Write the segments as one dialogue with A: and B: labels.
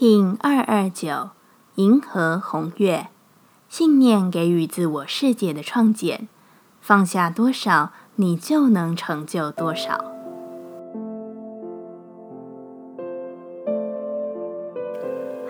A: King 二二九，银河红月，信念给予自我世界的创建，放下多少，你就能成就多少。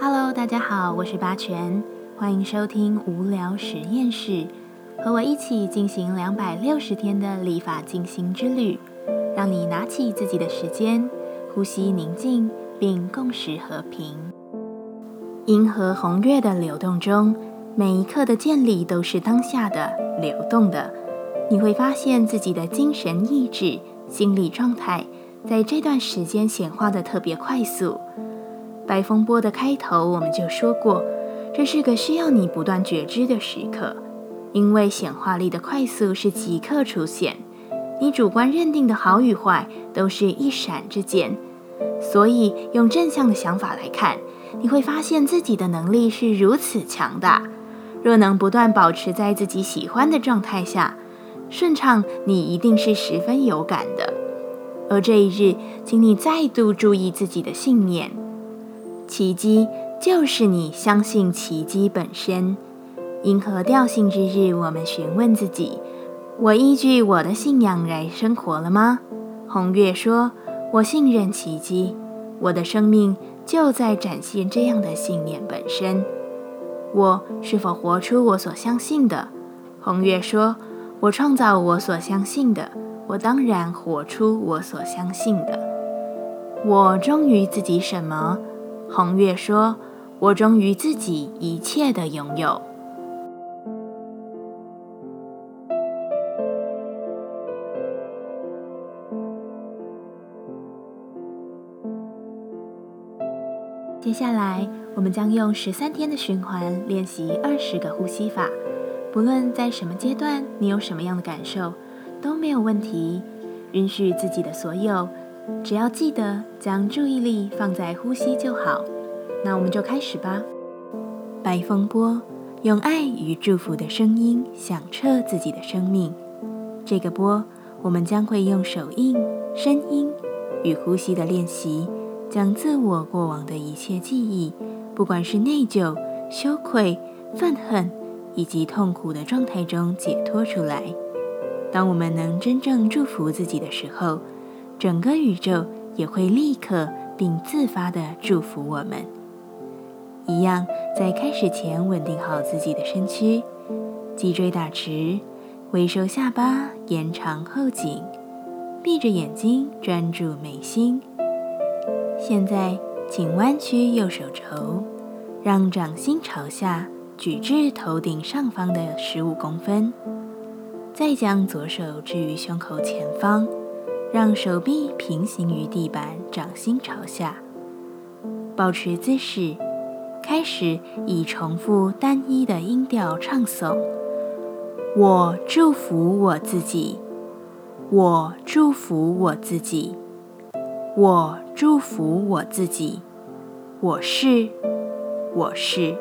A: Hello，大家好，我是八全，欢迎收听无聊实验室，和我一起进行两百六十天的立法进行之旅，让你拿起自己的时间，呼吸宁静，并共识和平。银河红月的流动中，每一刻的建立都是当下的流动的。你会发现自己的精神意志、心理状态在这段时间显化的特别快速。白风波的开头我们就说过，这是个需要你不断觉知的时刻，因为显化力的快速是即刻出现，你主观认定的好与坏都是一闪之间。所以用正向的想法来看。你会发现自己的能力是如此强大，若能不断保持在自己喜欢的状态下顺畅，你一定是十分有感的。而这一日，请你再度注意自己的信念：奇迹就是你相信奇迹本身。银河调性之日，我们询问自己：我依据我的信仰来生活了吗？红月说：我信任奇迹，我的生命。就在展现这样的信念本身。我是否活出我所相信的？红月说：“我创造我所相信的，我当然活出我所相信的。”我忠于自己什么？红月说：“我忠于自己一切的拥有。”接下来，我们将用十三天的循环练习二十个呼吸法。不论在什么阶段，你有什么样的感受，都没有问题。允许自己的所有，只要记得将注意力放在呼吸就好。那我们就开始吧。白风波，用爱与祝福的声音响彻自己的生命。这个波，我们将会用手印、声音与呼吸的练习。将自我过往的一切记忆，不管是内疚、羞愧、愤恨以及痛苦的状态中解脱出来。当我们能真正祝福自己的时候，整个宇宙也会立刻并自发地祝福我们。一样，在开始前稳定好自己的身躯，脊椎打直，微收下巴，延长后颈，闭着眼睛专注眉心。现在，请弯曲右手肘，让掌心朝下举至头顶上方的十五公分。再将左手置于胸口前方，让手臂平行于地板，掌心朝下。保持姿势，开始以重复单一的音调唱诵：“我祝福我自己，我祝福我自己。”我祝福我自己，我是，我是。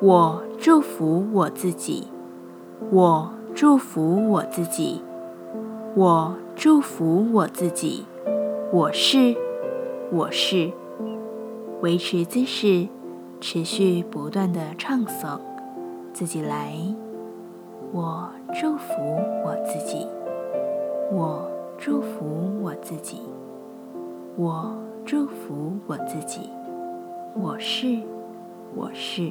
A: 我祝福我自己，我祝福我自己，我祝福我自己，我是，我是。维持姿势，持续不断的唱诵，自己来。我祝福我自己，我祝福我自己。我祝福我自己，我是，我是。